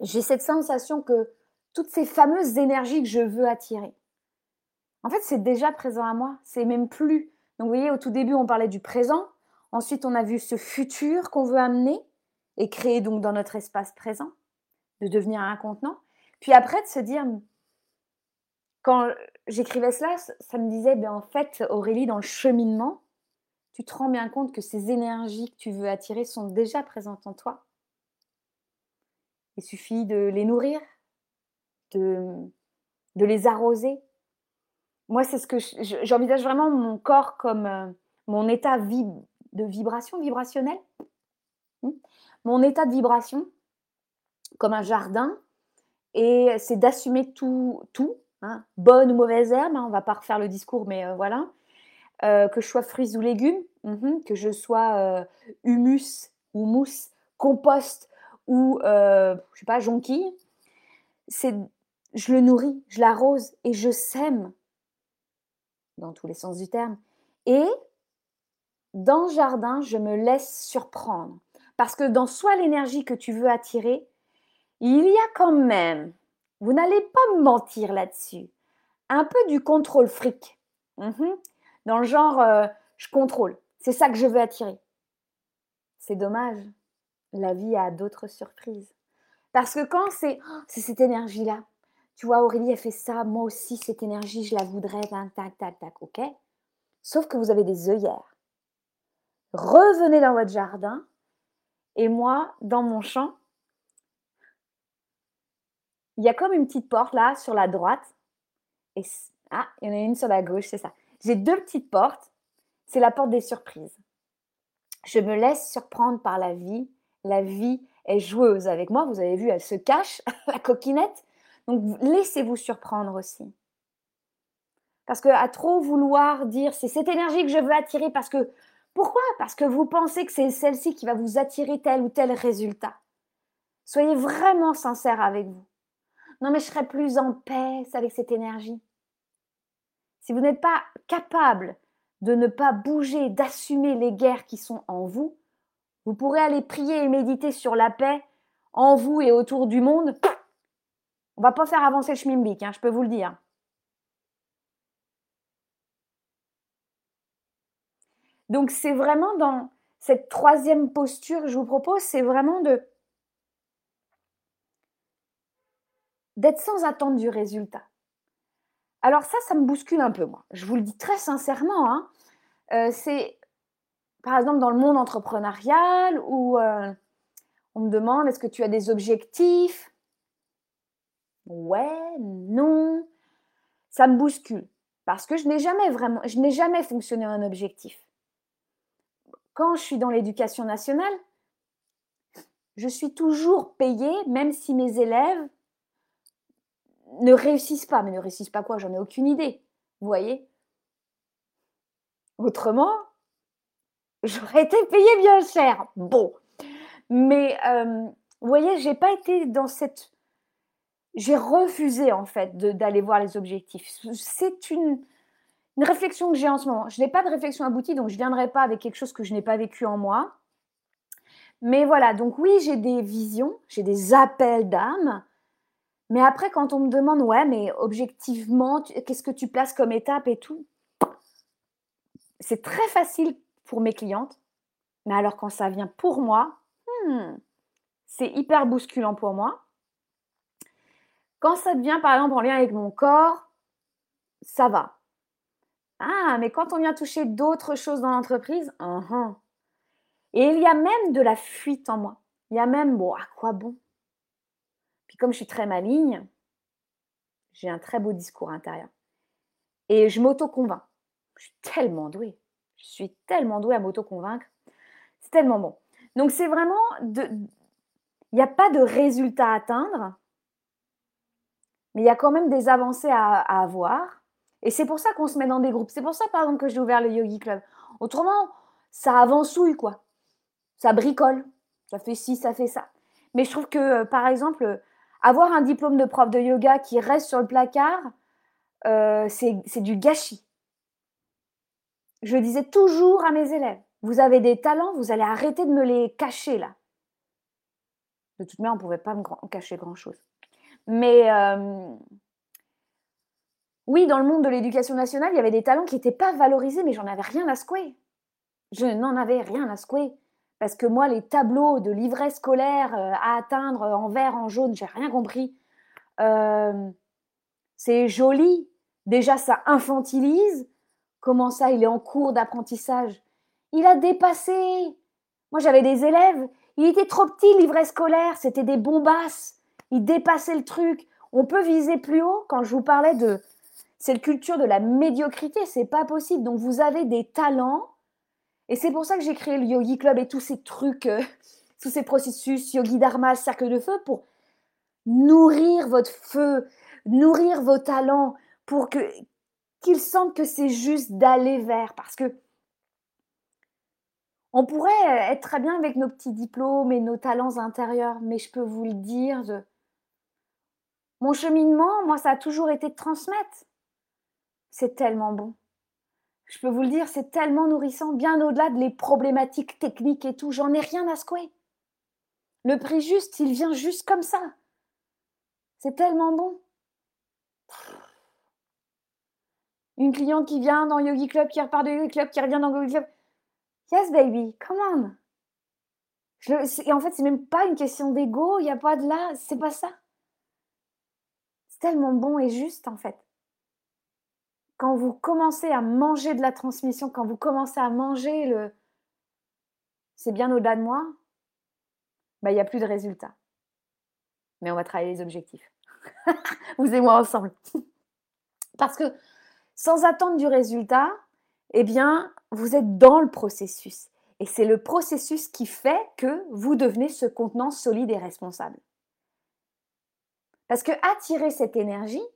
j'ai cette sensation que toutes ces fameuses énergies que je veux attirer, en fait, c'est déjà présent à moi. C'est même plus. Donc, vous voyez, au tout début, on parlait du présent. Ensuite, on a vu ce futur qu'on veut amener et créer donc dans notre espace présent, de devenir un contenant. Puis après, de se dire, quand j'écrivais cela, ça me disait, ben en fait, Aurélie, dans le cheminement, tu te rends bien compte que ces énergies que tu veux attirer sont déjà présentes en toi. Il suffit de les nourrir, de, les arroser. Moi, c'est ce que j'envisage vraiment mon corps comme euh, mon état de vibration, vibrationnel. Hmm? Mon état de vibration comme un jardin. Et c'est d'assumer tout, tout hein. bonne ou mauvaise herbe. Hein, on va pas refaire le discours, mais euh, voilà. Euh, que je sois fruits ou légumes, mhm, que je sois humus ou mousse, compost ou, je sais pas, jonquille. C'est je le nourris, je l'arrose et je sème, dans tous les sens du terme. Et dans le jardin, je me laisse surprendre. Parce que dans soit l'énergie que tu veux attirer, il y a quand même, vous n'allez pas me mentir là-dessus, un peu du contrôle fric. Mhm. Dans le genre, euh, je contrôle. C'est ça que je veux attirer. C'est dommage. La vie a d'autres surprises. Parce que quand c'est oh, cette énergie-là, tu vois, Aurélie, elle fait ça, moi aussi, cette énergie, je la voudrais, tac, tac, tac, ok Sauf que vous avez des œillères. Revenez dans votre jardin et moi, dans mon champ, il y a comme une petite porte là sur la droite. Et ah, il y en a une sur la gauche, c'est ça. J'ai deux petites portes. C'est la porte des surprises. Je me laisse surprendre par la vie. La vie est joueuse avec moi. Vous avez vu, elle se cache, la coquinette. Donc laissez-vous surprendre aussi. Parce que à trop vouloir dire c'est cette énergie que je veux attirer parce que pourquoi? Parce que vous pensez que c'est celle-ci qui va vous attirer tel ou tel résultat. Soyez vraiment sincère avec vous. Non mais je serai plus en paix avec cette énergie. Si vous n'êtes pas capable de ne pas bouger, d'assumer les guerres qui sont en vous, vous pourrez aller prier et méditer sur la paix en vous et autour du monde. On va pas faire avancer le schmimblick, hein, je peux vous le dire. Donc c'est vraiment dans cette troisième posture que je vous propose, c'est vraiment de d'être sans attente du résultat. Alors ça, ça me bouscule un peu, moi. Je vous le dis très sincèrement. Hein. Euh, c'est, par exemple, dans le monde entrepreneurial où euh, on me demande, est-ce que tu as des objectifs? Ouais, non. Ça me bouscule parce que je n'ai jamais vraiment, je n'ai jamais fonctionné un objectif. Quand je suis dans l'éducation nationale, je suis toujours payée, même si mes élèves ne réussissent pas. Mais ne réussissent pas quoi? J'en ai aucune idée. Vous voyez? Autrement, j'aurais été payée bien cher. Bon. Mais euh, vous voyez, j'ai pas été dans cette j'ai refusé en fait d'aller voir les objectifs. C'est une, une, réflexion que j'ai en ce moment. Je n'ai pas de réflexion aboutie, donc je ne viendrai pas avec quelque chose que je n'ai pas vécu en moi. Mais voilà, donc oui, j'ai des visions, j'ai des appels d'âme. Mais après, quand on me demande, ouais, mais objectivement, qu'est-ce que tu places comme étape et tout, c'est très facile pour mes clientes. Mais alors quand ça vient pour moi, hmm, c'est hyper bousculant pour moi. Quand ça devient, par exemple, en lien avec mon corps, ça va. Ah, mais quand on vient toucher d'autres choses dans l'entreprise, uh-huh. et il y a même de la fuite en moi. Il y a même, bon, à quoi bon? Puis comme je suis très maligne, j'ai un très beau discours intérieur. Et je m'auto-convainc. Je suis tellement douée. Je suis tellement douée à m'auto-convaincre. C'est tellement bon. Donc c'est vraiment de... Il n'y a pas de résultat à atteindre mais il y a quand même des avancées à, avoir. Et c'est pour ça qu'on se met dans des groupes. C'est pour ça, par exemple, que j'ai ouvert le Yogi Club. Autrement, ça avancouille, quoi. Ça bricole. Ça fait ci, ça fait ça. Mais je trouve que, euh, par exemple, avoir un diplôme de prof de yoga qui reste sur le placard, euh, c'est du gâchis. Je disais toujours à mes élèves, vous avez des talents, vous allez arrêter de me les cacher là. De toute manière, on ne pouvait pas me cacher grand-chose. Mais euh, oui, dans le monde de l'éducation nationale, il y avait des talents qui n'étaient pas valorisés, mais j'en avais rien à secouer. Je n'en avais rien à secouer. Parce que moi, les tableaux de livret scolaire euh, à atteindre en vert, en jaune, j'ai rien compris. Euh, c'est joli. Déjà, ça infantilise. Comment ça, il est en cours d'apprentissage? Il a dépassé. Moi, j'avais des élèves, il était trop petit, livret scolaire, c'était des bombasses. Il dépassait le truc. On peut viser plus haut quand je vous parlais de cette culture de la médiocrité, c'est pas possible. Donc vous avez des talents et c'est pour ça que j'ai créé le Yogi Club et tous ces trucs, euh, tous ces processus, Yogi Dharma, cercle de feu, pour nourrir votre feu, nourrir vos talents, pour que qu'ils sentent que c'est juste d'aller vers. Parce que on pourrait être très bien avec nos petits diplômes et nos talents intérieurs, mais je peux vous le dire, mon cheminement, moi, ça a toujours été de transmettre. C'est tellement bon. Je peux vous le dire, c'est tellement nourrissant, bien au-delà de les problématiques techniques et tout. J'en ai rien à secouer. Le prix juste, il vient juste comme ça. C'est tellement bon. Une cliente qui vient dans Yogi Club, qui repart de Yogi Club, qui revient dans Yogi Club. Yes, baby, come on. Et en fait, c'est même pas une question d'ego, il n'y a pas de là, c'est pas ça. C'est tellement bon et juste, en fait. Quand vous commencez à manger de la transmission, quand vous commencez à manger le c'est bien au-delà de moi, bah, il n'y a plus de résultats. Mais on va travailler les objectifs. vous et moi ensemble. Parce que sans attendre du résultat, eh bien, vous êtes dans le processus. Et c'est le processus qui fait que vous devenez ce contenant solide et responsable. Parce que attirer cette énergie,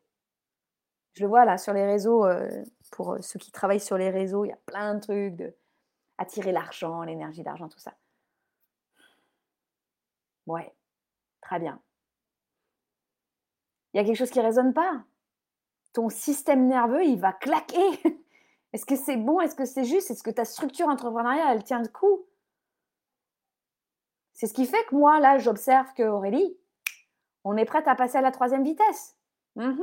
je le vois là sur les réseaux, euh, pour euh, ceux qui travaillent sur les réseaux, il y a plein de trucs de attirer l'argent, l'énergie d'argent, tout ça. Ouais, très bien. Il y a quelque chose qui ne résonne pas? Ton système nerveux, il va claquer. Est-ce que c'est bon? Est-ce que c'est juste? Est-ce que ta structure entrepreneuriale, elle tient le coup? C'est ce qui fait que moi, là, j'observe que Aurélie, on est prête à passer à la troisième vitesse. Mmh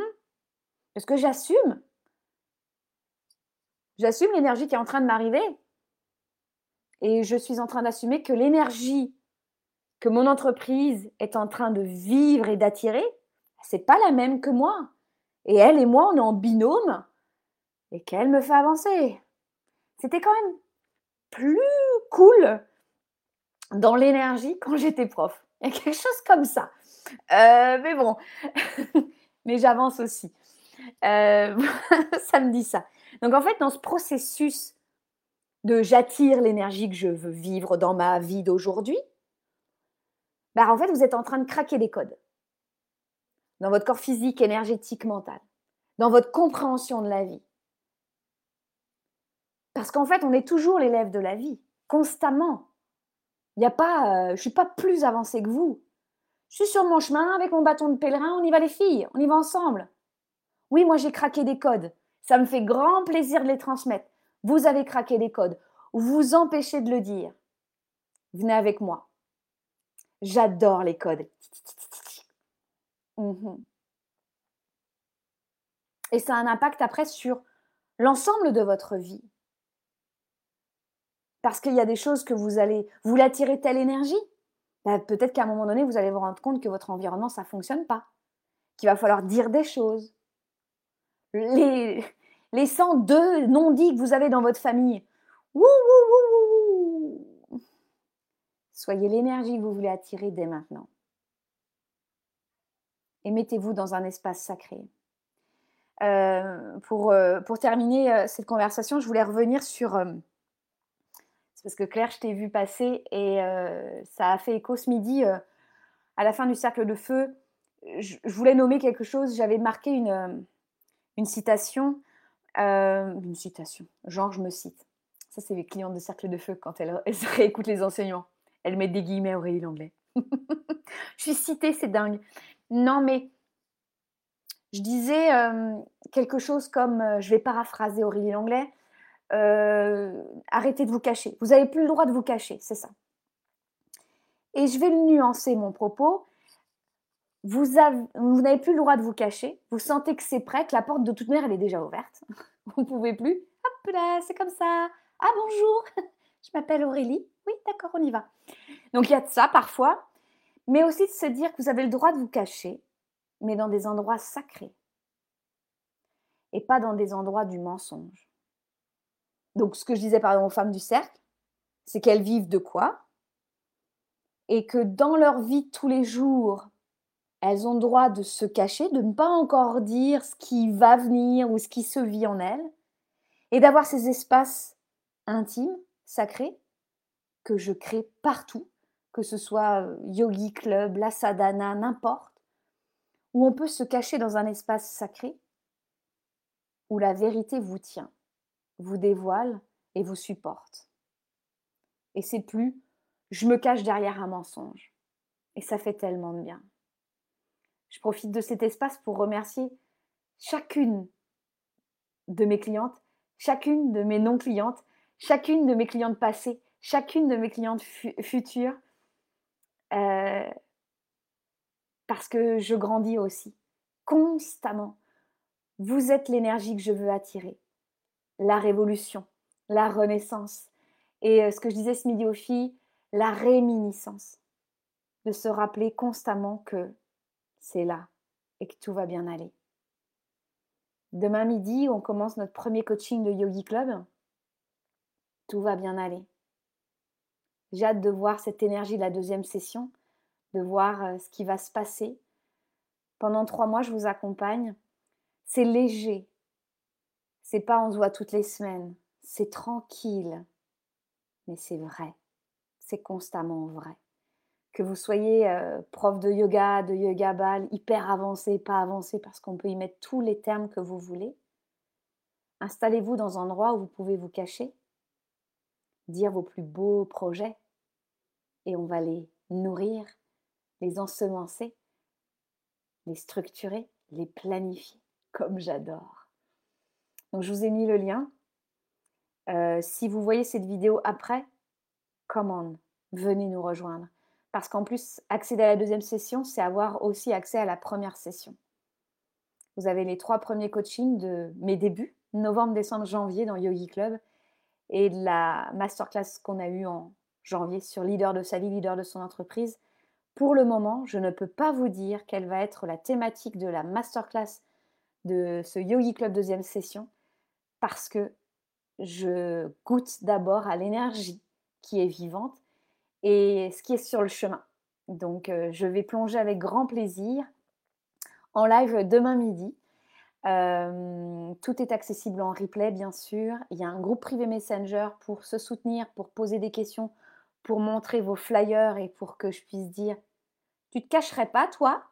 Est-ce que j'assume? J'assume l'énergie qui est en train de m'arriver. Et je suis en train d'assumer que l'énergie que mon entreprise est en train de vivre et d'attirer, c'est pas la même que moi. Et elle et moi, on est en binôme et qu'elle me fait avancer. C'était quand même plus cool dans l'énergie quand j'étais prof. Il y a quelque chose comme ça. Euh, mais bon, mais j'avance aussi. Euh, ça me dit ça. Donc en fait, dans ce processus de j'attire l'énergie que je veux vivre dans ma vie d'aujourd'hui, bah en fait, vous êtes en train de craquer des codes dans votre corps physique, énergétique, mental, dans votre compréhension de la vie. Parce qu'en fait, on est toujours l'élève de la vie, constamment. Il n'y a pas, euh, je suis pas plus avancée que vous. Je suis sur mon chemin avec mon bâton de pèlerin, on y va les filles, on y va ensemble. Oui, moi j'ai craqué des codes. Ça me fait grand plaisir de les transmettre. Vous avez craqué des codes. Vous empêchez de le dire. Venez avec moi. J'adore les codes. Mmh Et ça a un impact après sur l'ensemble de votre vie. Parce qu'il y a des choses que vous allez, vous l'attirez telle énergie, bah, peut-être qu'à un moment donné, vous allez vous rendre compte que votre environnement, ça ne fonctionne pas. Qu'il va falloir dire des choses. Les, les 102 non-dits que vous avez dans votre famille. Soyez l'énergie que vous voulez attirer dès maintenant. Et mettez-vous dans un espace sacré. Euh, pour, euh, pour, terminer euh, cette conversation, je voulais revenir sur parce que Claire, je t'ai vu passer et ça a fait écho ce midi à la fin du cercle de feu. Je, voulais nommer quelque chose. J'avais marqué une, une citation. une citation. Genre, je me cite. Ça, c'est les clientes de cercle de feu quand elles, réécoutent les enseignements. Elles mettent des guillemets Aurélie l'anglais. je suis citée, c'est dingue. Non, mais je disais quelque chose comme, je vais paraphraser Aurélie l'anglais. Euh, arrêtez de vous cacher. Vous n'avez plus le droit de vous cacher, c'est ça. Et je vais nuancer mon propos. Vous, vous n'avez plus le droit de vous cacher. Vous sentez que c'est prêt, que la porte de toute manière, elle est déjà ouverte. Vous ne pouvez plus. Hop là, c'est comme ça. Ah bonjour, je m'appelle Aurélie. Oui, d'accord, on y va. Donc il y a de ça parfois, mais aussi de se dire que vous avez le droit de vous cacher, mais dans des endroits sacrés et pas dans des endroits du mensonge. Donc, ce que je disais par exemple aux femmes du cercle, c'est qu'elles vivent de quoi? Et que dans leur vie tous les jours, elles ont le droit de se cacher, de ne pas encore dire ce qui va venir ou ce qui se vit en elles, et d'avoir ces espaces intimes, sacrés, que je crée partout, que ce soit yogi club, la sadhana, n'importe, où on peut se cacher dans un espace sacré, où la vérité vous tient, vous dévoile et vous supporte. Et c'est plus je me cache derrière un mensonge. Et ça fait tellement de bien. Je profite de cet espace pour remercier chacune de mes clientes, chacune de mes non-clientes, chacune de mes clientes passées, chacune de mes clientes futures, euh, parce que je grandis aussi, constamment. Vous êtes l'énergie que je veux attirer, la révolution, la renaissance. Et euh, ce que je disais ce midi aux filles, la réminiscence, de se rappeler constamment que c'est là et que tout va bien aller. Demain midi, on commence notre premier coaching de Yogi Club. Tout va bien aller. J'ai hâte de voir cette énergie de la deuxième session, de voir euh, ce qui va se passer. Pendant trois mois, je vous accompagne. C'est léger. C'est pas on se voit toutes les semaines. C'est tranquille. Mais c'est vrai c'est constamment vrai. Que vous soyez euh, prof de yoga, de yoga ball, hyper avancé, pas avancé, parce qu'on peut y mettre tous les termes que vous voulez. Installez-vous dans un endroit où vous pouvez vous cacher, dire vos plus beaux projets, et on va les nourrir, les ensemencer, les structurer, les planifier, comme j'adore. Donc je vous ai mis le lien. Euh, si vous voyez cette vidéo après, come on, venez nous rejoindre. Parce qu'en plus, accéder à la deuxième session, c'est avoir aussi accès à la première session. Vous avez les trois premiers coachings de mes débuts, novembre, décembre, janvier dans Yogi Club, et de la masterclass qu'on a eue en janvier sur leader de sa vie, leader de son entreprise. Pour le moment, je ne peux pas vous dire quelle va être la thématique de la masterclass de ce Yogi Club deuxième session, parce que je goûte d'abord à l'énergie qui est vivante et ce qui est sur le chemin. Donc, euh, je vais plonger avec grand plaisir en live demain midi. Euh, tout est accessible en replay, bien sûr. Il y a un groupe privé Messenger pour se soutenir, pour poser des questions, pour montrer vos flyers et pour que je puisse dire Tu te cacherais pas, toi?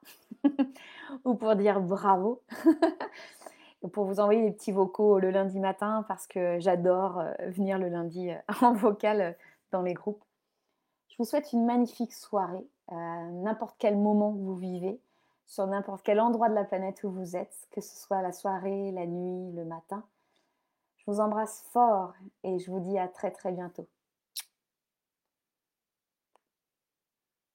Ou pour dire bravo. pour vous envoyer des petits vocaux le lundi matin parce que j'adore euh, venir le lundi en vocal dans les groupes. Je vous souhaite une magnifique soirée, à n'importe quel moment vous vivez, sur n'importe quel endroit de la planète où vous êtes, que ce soit la soirée, la nuit, le matin. Je vous embrasse fort et je vous dis à très très bientôt.